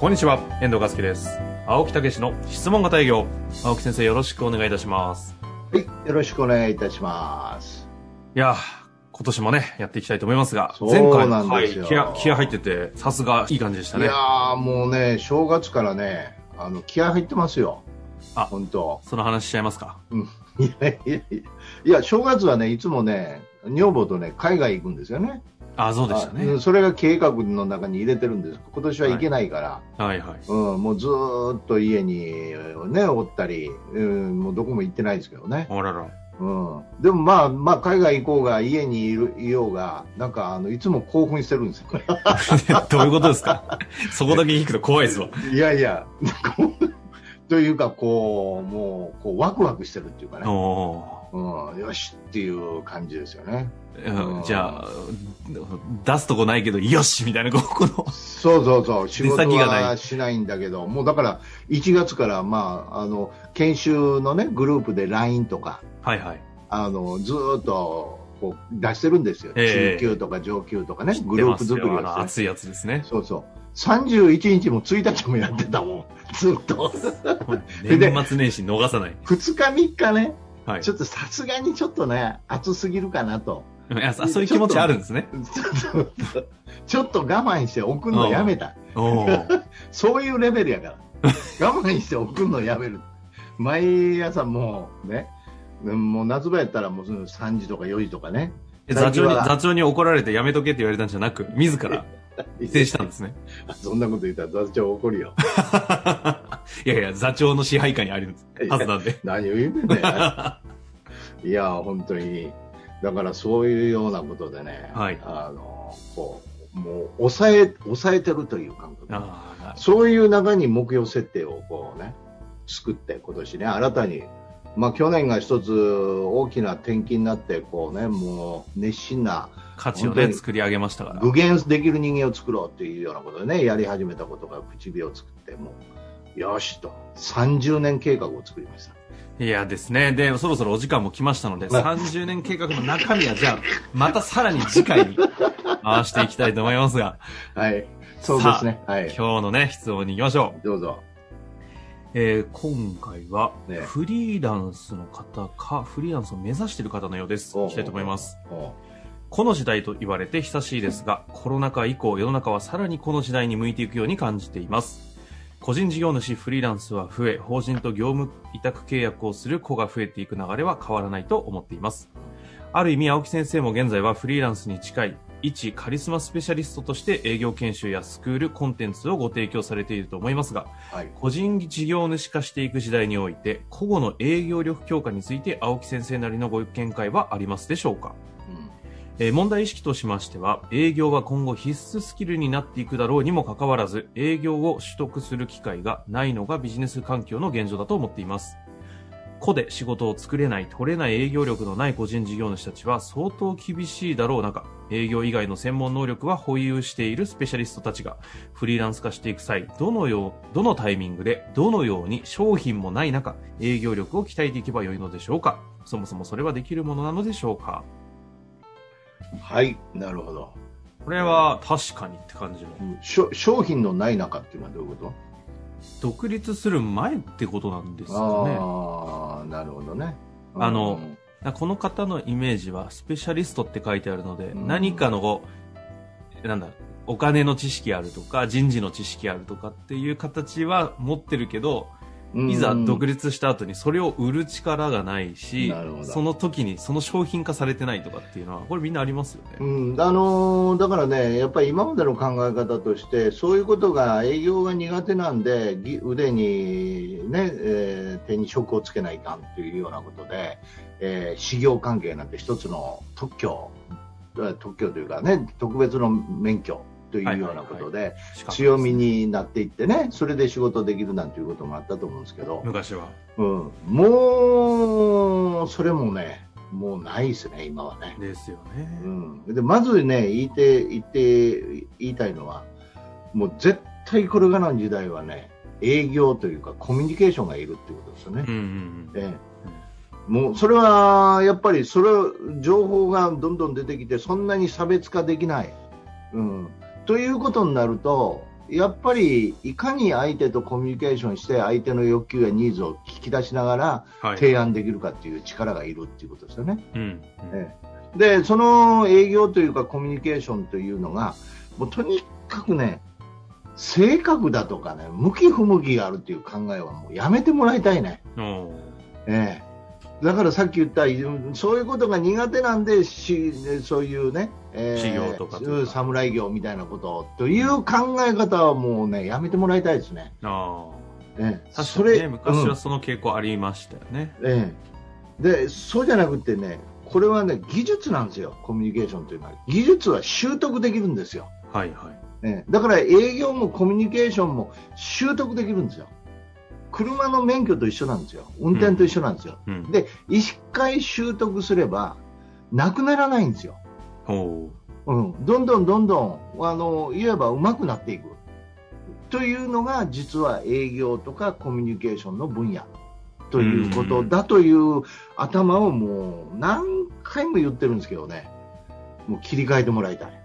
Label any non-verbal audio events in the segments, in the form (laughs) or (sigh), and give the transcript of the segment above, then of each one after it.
こんにちは、遠藤和樹です。青木武の質問型営業。青木先生、よろしくお願いいたします。はい、よろしくお願いいたします。いやー、今年もね、やっていきたいと思いますが、前回、なんはい、ですよ気合、気合入ってて、さすがいい感じでしたね。いやーもうね、正月からね、あの気合入ってますよ。あ本当。その話しちゃいますか？うん。いやいやいやいや、正月はね、いつもね、女房とね、海外行くんですよね。あ、そうでしたね。あそれが計画の中に入れてるんです。今年は行けないから、はいはい。うん、もうずーっと家にね、おったり、うん、もうどこも行ってないですけどね。あらら。うん。でもまあ、まあ、海外行こうが、家にいる、いようが、なんか、あの、いつも興奮してるんですよ。(laughs) どういうことですか？そこだけ聞くと怖いですわ。いやいや、というか、こう、もう、こう、ワクワクしてるっていうかね、おうん、よしっていう感じですよね。ーうんじゃあ、出すとこないけど、よしみたいな、ここの。そうそうそう、仕事はしないんだけど、もうだから、1月から、まあ、あの、研修のね、グループで LINE とか、はいはい。あの、ずーっと、こう、出してるんですよ。ええ中級とか上級とかね、グルー。プ作りを熱いやつですね。そうそう。31日も1日もやってたもん、ずっと。(laughs) 年末年始逃さない。2日3日ね、はい。ちょっとさすがにちょっとね、暑すぎるかなと。そそういう気持ちあるんですね。ちょっと、ちょっと我慢して送るのやめた。(laughs) そういうレベルやから。我慢して送るのやめる。毎朝もうね、もう夏場やったらもうその3時とか4時とかね。え座長に、座長に怒られてやめとけって言われたんじゃなく、自ら (laughs) 否定したんですね。そんなこと言ったら座長怒るよ。(laughs) いやいや、座長の支配下にあるはずなんで。(laughs) 何を言うてんねん。いや、本当に。だからそういうようなことでね、はいあの、こう、もう抑え、抑えてるという感覚。そういう中に目標設定をこうね、作って今年ね、新たに、まあ去年が一つ大きな転機になって、こうね、もう熱心な価値をね、作り上げましたから。具現できる人間を作ろうっていうようなことでね、やり始めたことが口火を作って、もう、よしと、30年計画を作りました。いやですね。で、そろそろお時間も来ましたので、はい30年計画の中身はじゃあ、またさらに次回に (laughs) 回していきたいと思いますが、はい。そうですね。はい。今日のね、質問に行きましょう。どうぞ。えー今回は、ねフリーランスの方か、フリーランスを目指している方のようです。いきたいと思います。この時代と言われて久しいですが、コロナ禍以降、世の中はさらにこの時代に向いていくように感じています。個人事業主、フリーランスは増え、法人と業務委託契約をする子が増えていく流れは変わらないと思っています。ある意味、青木先生も現在はフリーランスに近い、一カリスマスペシャリストとして営業研修やスクール、コンテンツをご提供されていると思いますが、はい。個人事業主化していく時代において、個々の営業力強化について青木先生なりのご見解はありますでしょうか？うんえー問題意識としましては、営業は今後必須スキルになっていくだろうにもかかわらず、営業を取得する機会がないのがビジネス環境の現状だと思っています。個で仕事を作れない、取れない営業力のない個人事業主たちは相当厳しいだろう中、営業以外の専門能力は保有しているスペシャリストたちが、フリーランス化していく際、どのよう、どのタイミングで、どのように商品もない中、営業力を鍛えていけばよいのでしょうかそもそもそれはできるものなのでしょうかはい。なるほど。これは確かにって感じの。商品のない中っていうのはどういうこ独立する前ってことなんですとかね。ああ、なるほどね。あのこの方のイメージはスペシャリストって書いてあるので、うん何かのなんだ、お金の知識あるとか、人事の知識あるとかっていう形は持ってるけど、いざ独立した後にそれを売る力がないしその時にその商品化されてないとかっていうのは、これみんなありますよね。うん、あのーだからね、やっぱり今までの考え方として、そういうことが営業が苦手なんで、ぎ腕に、ねえー手に職をつけないかんというようなことで、えー、修行関係なんて一つの特許、えー特許というかね、特別の免許というようなことで、強みになっていってね、それで仕事できるなんていうこともあったと思うんですけど、昔は。うん、もう、それもね、もうないですね、今はね。ですよね。うん、でまずね言いて言って言いたいのはもう絶対これからの時代はね営業というかコミュニケーションがいるっていうことですよね。うん。うん。ええ。もうそれはやっぱりそれ情報がどんどん出てきてそんなに差別化できない、うん、ということになるとやっぱりいかに相手とコミュニケーションして相手の欲求やニーズを聞き出しながらはい。提案できるかっていう力がいるっていうことですよね。うん。うんええでその営業というかコミュニケーションというのがもうとにかくね性格だとかね向き不向きがあるっていう考えはもうやめてもらいたいね、ええだからさっき言ったそういうことが苦手なんでしそういうね、え修行とか侍業みたいなことという考え方はもうねやめてもらいたいですね、あええあ。それ確かにね、昔うんはその傾向ありましたよね。ええ、でそうじゃなくてねこれはね技術なんですよ、コミュニケーションというのは。技術は習得できるんですよ。はいはい。ええ、だから営業もコミュニケーションも習得できるんですよ。車の免許と一緒なんですよ。運転と一緒なんですよ。うん。で、一回習得すれば、なくならないんですよ。うん、どんどんどんどん、あの、言えば上手くなっていく。というのが、実は営業とかコミュニケーションの分野ということだという頭をもう何回も言ってるんですけどね。もう切り替えてもらいたい。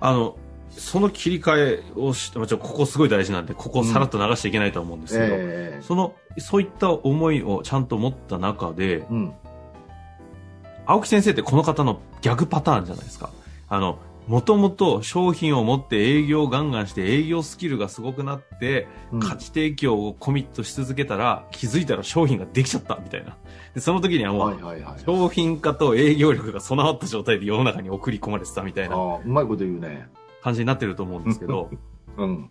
あの、その切り替えをして、ここすごい大事なんで、ここをさらっと流しちゃいけないとは思うんですけど、ええその、そういった思いをちゃんと持った中で、うん。青木先生ってこの方の逆パターンじゃないですか。あの、もともと商品を持って営業をガンガンして営業スキルがすごくなって、うん価値提供をコミットし続けたら気づいたら商品ができちゃったみたいな。でその時にはもう。商品化と営業力が備わった状態で世の中に送り込まれてたみたいなああ、うまいこと言うね。感じになってると思うんですけど、(laughs) うん。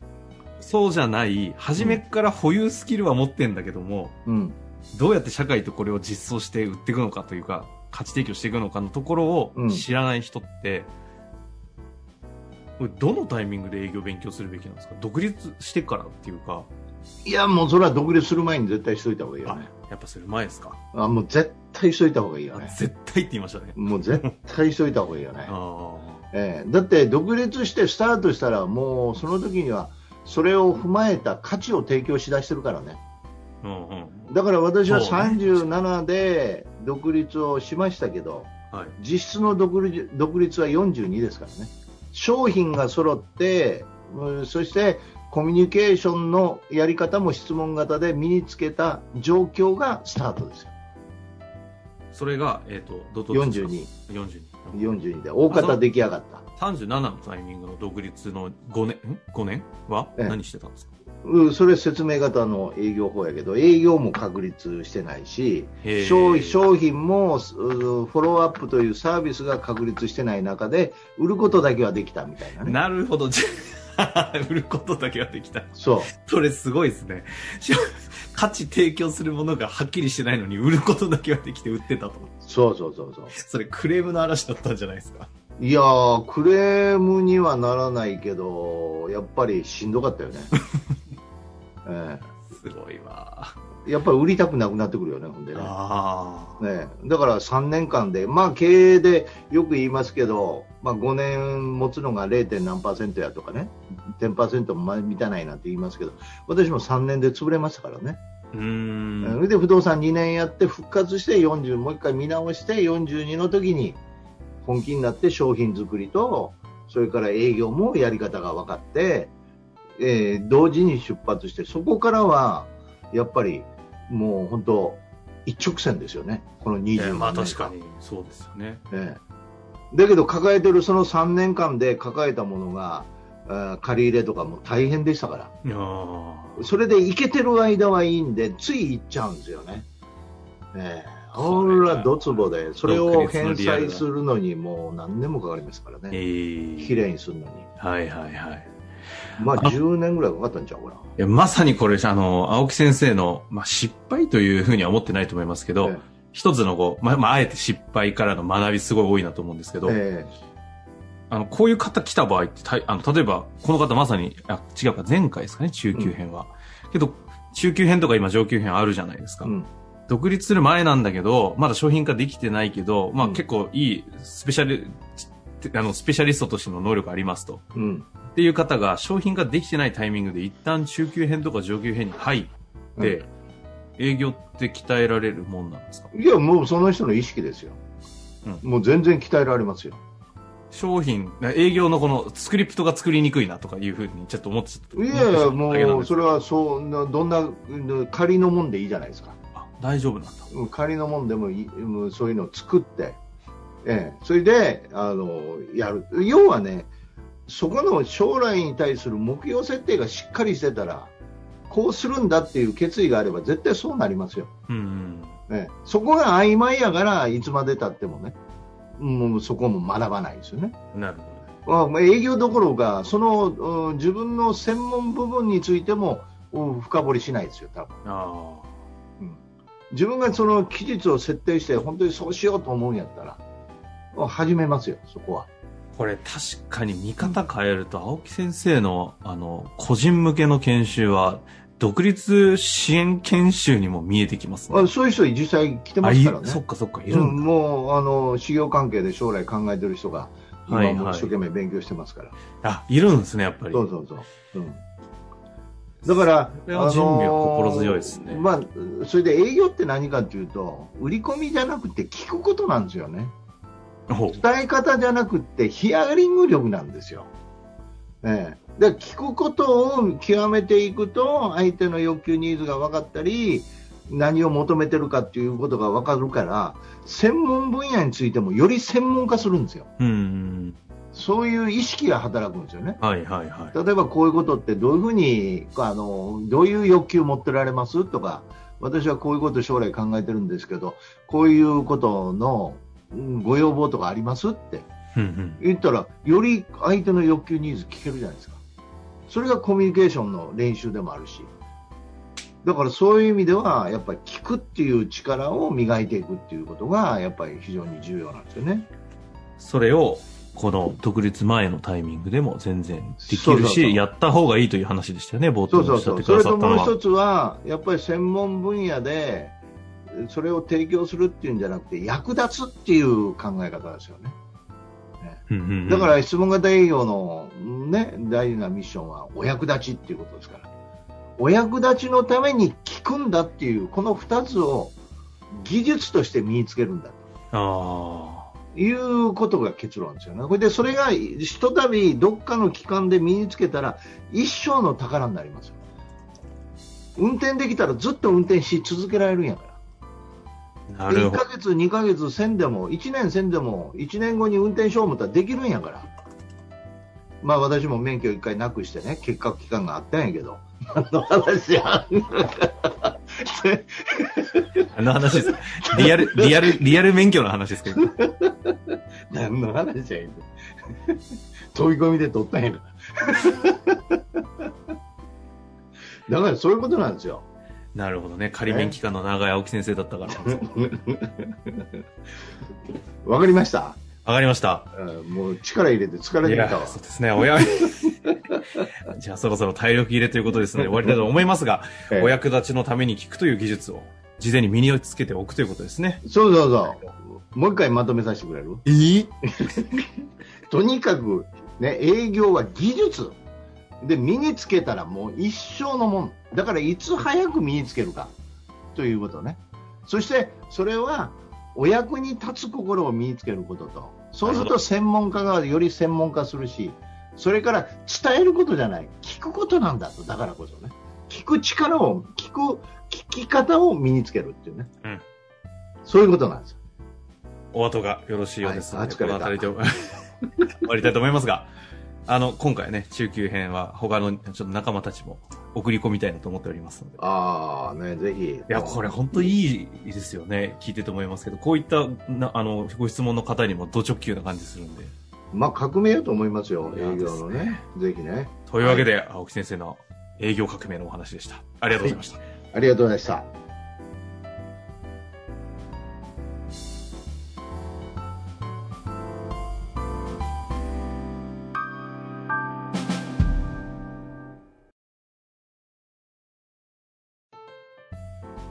そうじゃない、初めっから保有スキルは持ってんだけども、うん。どうやって社会とこれを実装して売っていくのかというか、価値提供していくのかのところをうん知らない人って、これどのタイミングで営業勉強するべきなんですか？独立してからっていうか、いや、もうそれは独立する前に絶対しといた方がいいよあね。、やっぱそれ前ですか、あもう絶対しといた方がいいよね。絶対って言いましたね。もう絶対しといた方がいいよね。(laughs) あええだって独立してスタートしたらもうその時にはそれを踏まえた価値を提供しだしてるからね。あ、うんうん。だから私はそうね37で独立をしましたけど、はい。実質の独立独立は42ですからね。商品が揃って、うんそしてコミュニケーションのやり方も質問型で身につけた状況がスタートですよ。それが、えっ、と、どどですか？42。42。42で大方出来上がった。37のタイミングの独立の5年、ん ?5 年？は？ええ何してたんですか？うんそれ説明型の営業法やけど、営業も確立してないし、商商品もうフォローアップというサービスが確立してない中で、売ることだけはできたみたいなね。なるほど。(laughs) 売ることだけはできた。そう。それすごいですね。し (laughs) 価値提供するものがはっきりしてないのに売ることだけはできて売ってたと。そうそうそうそう。それクレームの嵐だったんじゃないですか。いやー、クレームにはならないけど、やっぱりしんどかったよね。(laughs) えすごいわ。えやっぱり売りたくなくなってくるよね、ほんでね。あねえだから3年間で、まあ経営でよく言いますけど、まあ5年持つのが 0. 何パーセントやとかね、10%も満たないなんて言いますけど、私も3年で潰れましたからね。あ。うーん。で不動産2年やって復活して40、もう一回見直して42の時に本気になって商品作りと、それから営業もやり方が分かって、えー同時に出発して、そこからはやっぱりもう本当一直線ですよね。この20年間。えーまあ確かにそうですよね。ええだけど抱えてるその3年間で抱えたものが、えー借り入れとかも大変でしたから。それでいけてる間はいいんで、つい行っちゃうんですよね。ええほら、ドツボで、それを返済するのにもう何年もかかりますからえね。ー綺麗にするのに。はいはいはい。まあ、10年ぐらいかかったんちゃうかな。いやまさにこれ、あの、青木先生の、まあ、失敗というふうには思ってないと思いますけど、え一つのこう、まあ、まあ、あえて失敗からの学びすごい多いなと思うんですけど、えあの、こういう方来た場合って、あの、例えば、この方まさに、あ、違うか、前回ですかね、中級編は。けど、中級編とか今上級編あるじゃないですか。うん。独立する前なんだけど、まだ商品化できてないけど、まあうん結構いいスペシャル、あの、スペシャリストとしての能力ありますと。うん。っていう方が商品化できてないタイミングで一旦中級編とか上級編に入って、営業って鍛えられるもんなんですか？いや、もうその人の意識ですよ。うもう全然鍛えられますよ。商品、営業のこのスクリプトが作りにくいなとかいうふうにちょっと思っていやいや、もう、それはそうな、どんな、うん仮のもんでいいじゃないですか。あ大丈夫なんだ。うん仮のもんでもいいそういうのを作って、ええ、それであのやる、要はね、そこの将来に対する目標設定がしっかりしてたら、こうするんだっていう決意があれば、絶対そうなりますよ。うんうん。ええ、そこが曖昧やから、いつまでたってもね、もうそこも学ばないですよね。なるほまあ営業どころか、そのうん自分の専門部分についてもうん深掘りしないですよ、多分ど。あ自分がその期日を設定して本当にそうしようと思うんやったら始めますよ、そこは。あ。これ確かに見方変えると、青木先生の、あの、個人向けの研修は、独立支援研修にも見えてきますね。あそういう人実際来てますからね。そっかそっか、いるうんだ。もうあの修行関係で将来考えてる人がはいはい今もう一生懸命勉強してますから。あ、いるんですね、やっぱり。そうそうそう。うんだから、は心強いですねあまあ、それで営業って何かっていうと、売り込みじゃなくて聞くことなんですよね。伝え方じゃなくてヒアリング力なんですよ。ええ、で聞くことを極めていくと相手の欲求ニーズが分かったり何を求めてるかっていうことが分かるから専門分野についてもより専門化するんですよ。うんうん。そういう意識が働くんですよね。はいはいはい。例えばこういうことってどういうふうにあのどういう欲求を持ってられますとか私はこういうことを将来考えてるんですけどこういうことのうんご要望とかありますって。言ったらより相手の欲求ニーズ聞けるじゃないですかそれがコミュニケーションの練習でもあるしだからそういう意味ではやっぱり聞くっていう力を磨いていくっていうことがやっぱり非常に重要なんですよね。それを、この独立前のタイミングでも全然できるそうそうそうし、やった方がいいという話でしたよね、冒頭そうそうそう。におっしゃってくだそれとさったのは。もう一つはやっぱり専門分野でそれを提供するっていうんじゃなくて役立つっていう考え方ですよね。だから質問型営業の、ね、大事なミッションはお役立ちっていうことですからお役立ちのために聞くんだっていうこの2つを技術として身につけるんだあということが結論ですよね。これでそれがひとたびどっかの機関で身につけたら一生の宝になりますよ。運転できたらずっと運転し続けられるんやから。で1あなるほどヶ。月、2ヶ月せんでも、1年せんでも、1年後に運転しよう思ったらできるんやから。まあ私も免許1回なくしてね、結果期間があったんやけど。何の話や。あの話です。リアル、リアル、リアル免許の話ですけど。何の話や言うて飛び込みで取ったんやから。だからそういうことなんですよ。なるほどね。仮免期間の長い青木先生だったから。(laughs) わかりましたわかりました。うんもう力入れて疲れいやてきたわ。そうですね。親、(laughs) じゃあそろそろ体力入れということですので終わりたいと思いますが、ええお役立ちのために聞くという技術を事前に身につけておくということですね。そうそうそう。もう一回まとめさせてくれる？えー、(laughs) とにかく、ね、営業は技術で身につけたらもう一生のもんだからいつ早く身につけるかということね。そしてそれはお役に立つ心を身につけることと。そうすると専門家がより専門化するしそれから伝えることじゃない。聞くことなんだと。だからこそね。聞く力を聞く聞き方を身につけるっていうね、うん。そういうことなんですよ。お後がよろしいようですので、はいこの辺りで (laughs) 終わりたいと思いますが、あの、今回ね、中級編は他のちょっと仲間たちも送り込みたいなと思っておりますので。ああねぜひいや、これ本当いいですよね。聞いてて思いますけど、こういった、なあの、ご質問の方にもド直球な感じするんで。まあ革命やと思いますよ、営業のね。ぜひね。というわけで、青木先生の営業革命のお話でした。ありがとうございました。ありがとうございました。